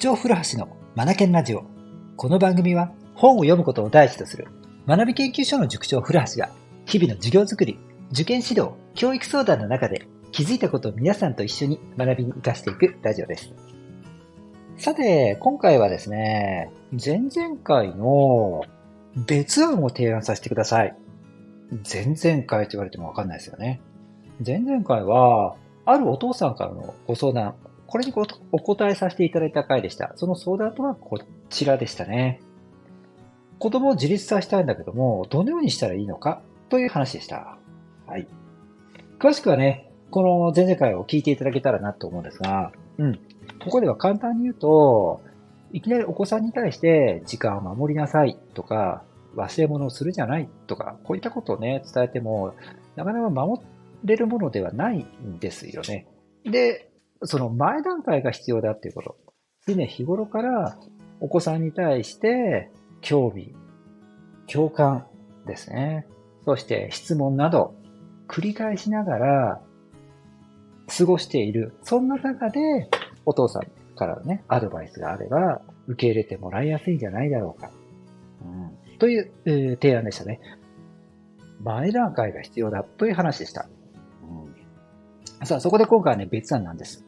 長古橋のマナケンラジオ。この番組は本を読むことを第一とする学び研究所の塾長古橋が日々の授業づくり、受験指導、教育相談の中で気づいたことを皆さんと一緒に学びに活かしていくラジオです。さて、今回はですね、前々回の別案を提案させてください。前々回って言われてもわかんないですよね。前々回は、あるお父さんからのご相談、これにお答えさせていただいた回でした。その相談とはこちらでしたね。子供を自立させたいんだけども、どのようにしたらいいのか？という話でした。はい。詳しくはね、この前々回を聞いていただけたらなと思うんですが、うん。ここでは簡単に言うと、いきなりお子さんに対して時間を守りなさいとか、忘れ物をするじゃないとか、こういったことをね、伝えても、なかなか守れるものではないんですよね。で、その前段階が必要だっていうこと。常日頃からお子さんに対して興味、共感ですね。そして質問など繰り返しながら過ごしている。そんな中でお父さんからね、アドバイスがあれば受け入れてもらいやすいんじゃないだろうか。うん、という、えー、提案でしたね。前段階が必要だという話でした。さあ、そこで今回はね、別案なんです。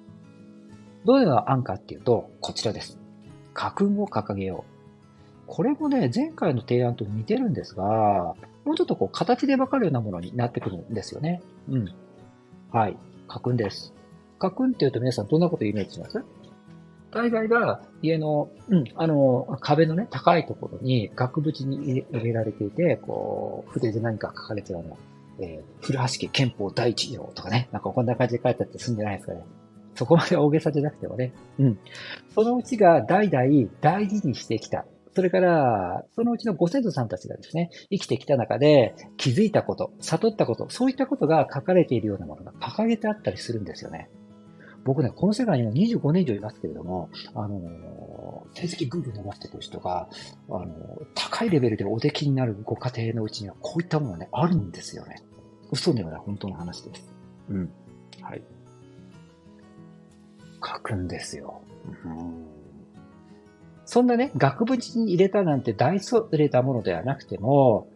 どういう案かっていうと、こちらです。家訓を掲げよう。これもね、前回の提案と似てるんですが、もうちょっとこう形でわかるようなものになってくるんですよね。うん。はい。家訓です。家訓って言うと皆さんどんなことイメージします？大概が家の、うん、あの、壁のね、高いところに額縁に入れられていて、こう、筆で何か書かれてるような、えー、古橋家憲法第一条とかね、なんかこんな感じで書いてあって済んでないですかね。そこまで大げさじゃなくてもね。うん。そのうちが代々大事にしてきた。それから、そのうちのご先祖さんたちがですね、生きてきた中で気づいたこと、悟ったこと、そういったことが書かれているようなものが掲げてあったりするんですよね。僕ね、この世界にも25年以上いますけれども、あの、成績ぐんぐん伸ばしていく人が、あの、高いレベルでお出来になるご家庭のうちにはこういったものがね、あるんですよね。嘘ではない本当の話です。うん。はい。書くんですよ。うんそんなね、額縁に入れたなんて大それたものではなくても、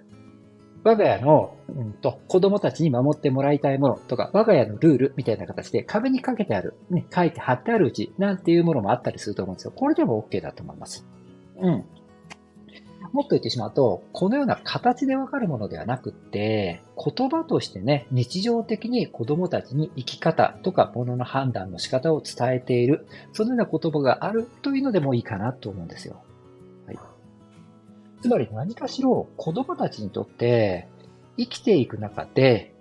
我が家の、うんと、子供たちに守ってもらいたいものとか、我が家のルールみたいな形で壁にかけてある、ね、書いて貼ってあるうちなんていうものもあったりすると思うんですよ。これでも OK だと思います。うん。もっと言ってしまうと、このような形でわかるものではなくって、言葉としてね、日常的に子供たちに生き方とかものの判断の仕方を伝えている、そのような言葉があるというのでもいいかなと思うんですよ。はい。つまり何かしろ子供たちにとって生きていく中で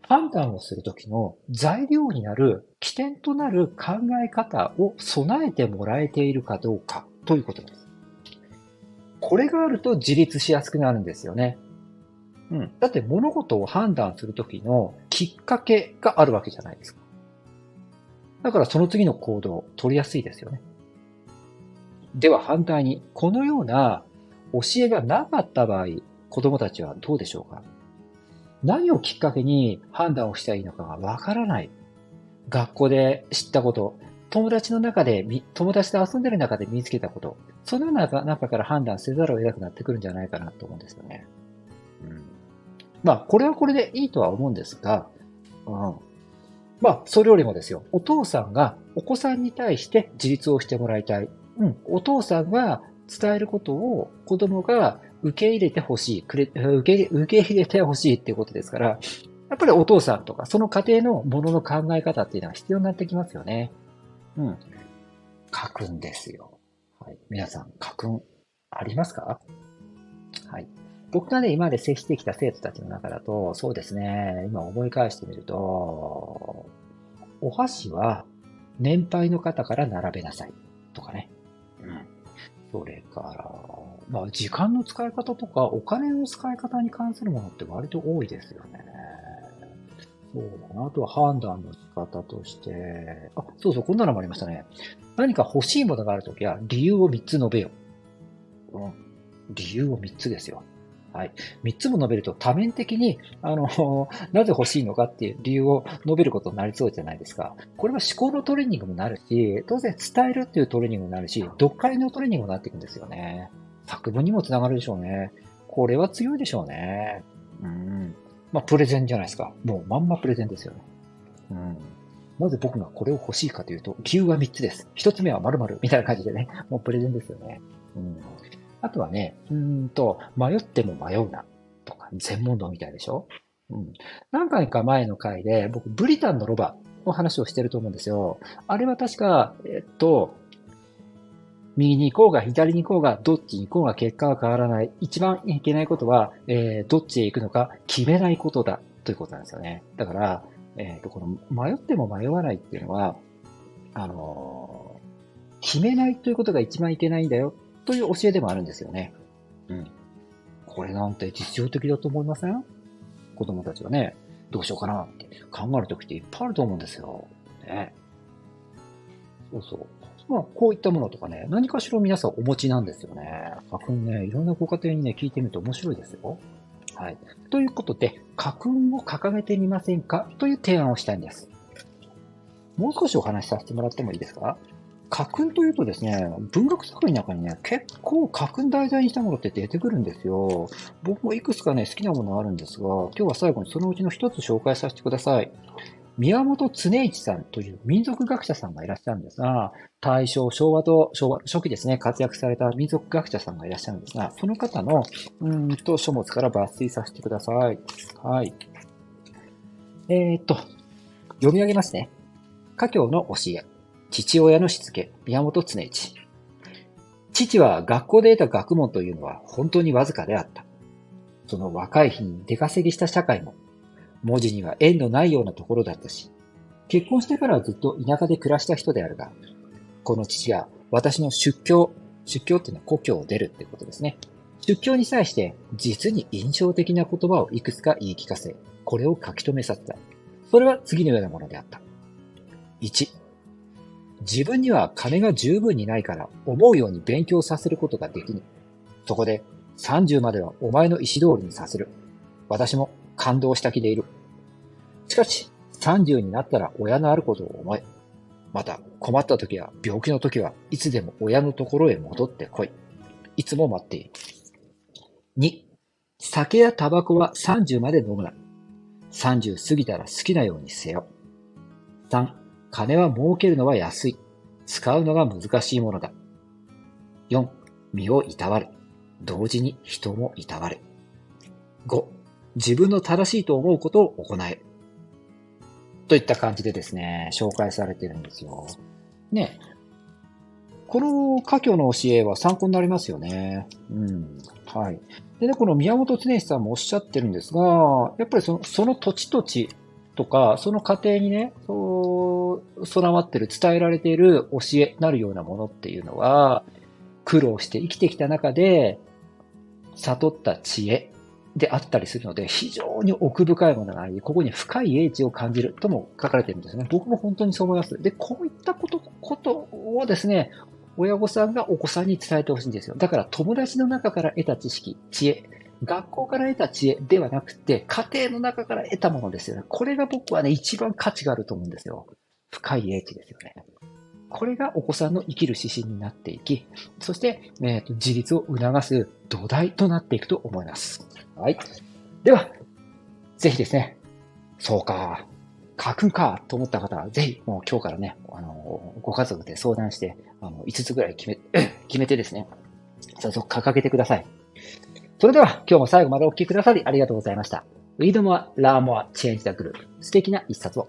判断をするときの材料になる起点となる考え方を備えてもらえているかどうかということです。これがあると自立しやすくなるんですよね。うん。だって物事を判断するときのきっかけがあるわけじゃないですか。だからその次の行動を取りやすいですよね。では反対に、このような教えがなかった場合、子供たちはどうでしょうか？何をきっかけに判断をしたらいいのかがわからない。学校で知ったこと、友達の中で、友達と遊んでる中で身につけたこと、そのような中から判断せざるを得なくなってくるんじゃないかなと思うんですよね。うん、まあ、これはこれでいいとは思うんですが、うん、まあ、それよりもですよ、お父さんがお子さんに対して自立をしてもらいたい。うん、お父さんが伝えることを子供が受け入れてほしい、くれ受け受け入れてほしいっていうことですから、やっぱりお父さんとか、その家庭のものの考え方っていうのは必要になってきますよね。うん。書くんですよ。はい。皆さん、書くんありますか？はい。僕がね、今まで接してきた生徒たちの中だと、そうですね、今思い返してみると、お箸は年配の方から並べなさいとかね。うん。それから、まあ、時間の使い方とか、お金の使い方に関するものって割と多いですよね。そうだな。あとは判断の仕方として、あ、そうそう、こんなのもありましたね。何か欲しいものがあるときは、理由を3つ述べよう。うん。理由を3つですよ。はい。三つも述べると多面的に、あの、なぜ欲しいのかっていう理由を述べることになりそうじゃないですか。これは思考のトレーニングもなるし、当然伝えるっていうトレーニングもなるし、読解のトレーニングもなっていくんですよね。作文にもつながるでしょうね。これは強いでしょうね。うん。まあ、プレゼンじゃないですか。もうまんまプレゼンですよね。うん。なぜ僕がこれを欲しいかというと、理由は3つです。1つ目は〇〇みたいな感じでね、もうプレゼンですよね。うん。あとはね、うんと、迷っても迷うな。とか、全問答みたいでしょうん。何回か前の回で、僕、ブリタンのロバの話をしてると思うんですよ。あれは確か、えっと、右に行こうが左に行こうが、どっちに行こうが結果は変わらない。一番いけないことは、えー、どっちへ行くのか決めないことだということなんですよね。だから、えっ、ー、と、この迷っても迷わないっていうのは、あのー、決めないということが一番いけないんだよという教えでもあるんですよね。うん。これなんて実用的だと思いません？子供たちはね、どうしようかなって考えるときっていっぱいあると思うんですよ。ね。そうそう。まあ、こういったものとかね、何かしら皆さんお持ちなんですよね。花粉ね、いろんなご家庭にね、聞いてみると面白いですよ。はい。ということで、家訓を掲げてみませんか？という提案をしたいんです。もう少しお話しさせてもらってもいいですか？家訓というとですね、文学作品の中にね、結構家訓題材にしたものって出てくるんですよ。僕もいくつかね、好きなものがあるんですが、今日は最後にそのうちの一つ紹介させてください。宮本恒一さんという民族学者さんがいらっしゃるんですが、大正、昭和と昭和初期ですね、活躍された民族学者さんがいらっしゃるんですが、その方の、うんと書物から抜粋させてください。はい。えー、っと、読み上げますね。家教の教え。父親のしつけ。宮本恒一。父は学校で得た学問というのは本当にわずかであった。その若い日に出稼ぎした社会も文字には縁のないようなところだったし、結婚してからはずっと田舎で暮らした人であるが、この父が私の出教、出教っていうのは故郷を出るってことですね。出教に際して実に印象的な言葉をいくつか言い聞かせ、これを書き留めさせた。それは次のようなものであった。1、自分には金が十分にないから思うように勉強させることができぬ。そこで30まではお前の意思通りにさせる。私も感動した気でいる。しかし、30になったら親のあることを思え。また、困った時や病気の時はいつでも親のところへ戻ってこい。いつも待っている。2、酒やタバコは30まで飲むな。30過ぎたら好きなようにせよ。3、金は儲けるのは安い。使うのが難しいものだ。4、身をいたわる。同時に人もいたわる。5、自分の正しいと思うことを行え。といった感じでですね、紹介されてるんですよ。ね。この家教の教えは参考になりますよね。うん。はい。でね、この宮本常一さんもおっしゃってるんですが、やっぱりそのその土地土地とか、その過程にね、そう、備わってる、伝えられている教えなるようなものっていうのは、苦労して生きてきた中で、悟った知恵であったりするので、非常に奥深いものがあり、ここに深い英知を感じるとも書かれているんですね。僕も本当にそう思います。で、こういったこと、ことをですね、親御さんがお子さんに伝えてほしいんですよ。だから友達の中から得た知識、知恵、学校から得た知恵ではなくて、家庭の中から得たものですよね。これが僕はね、一番価値があると思うんですよ。深い英知ですよね。これがお子さんの生きる指針になっていき、そして、えーと自立を促す土台となっていくと思います。はい。では、ぜひですね、そうか、書くんかと思った方は、ぜひ、もう今日からね、あの、ご家族で相談して、あの、5つぐらい決め、決めてですね、早速掲げてください。それでは、今日も最後までお聴きくださりありがとうございました。Read more, learn more, change the group. 素敵な一冊を。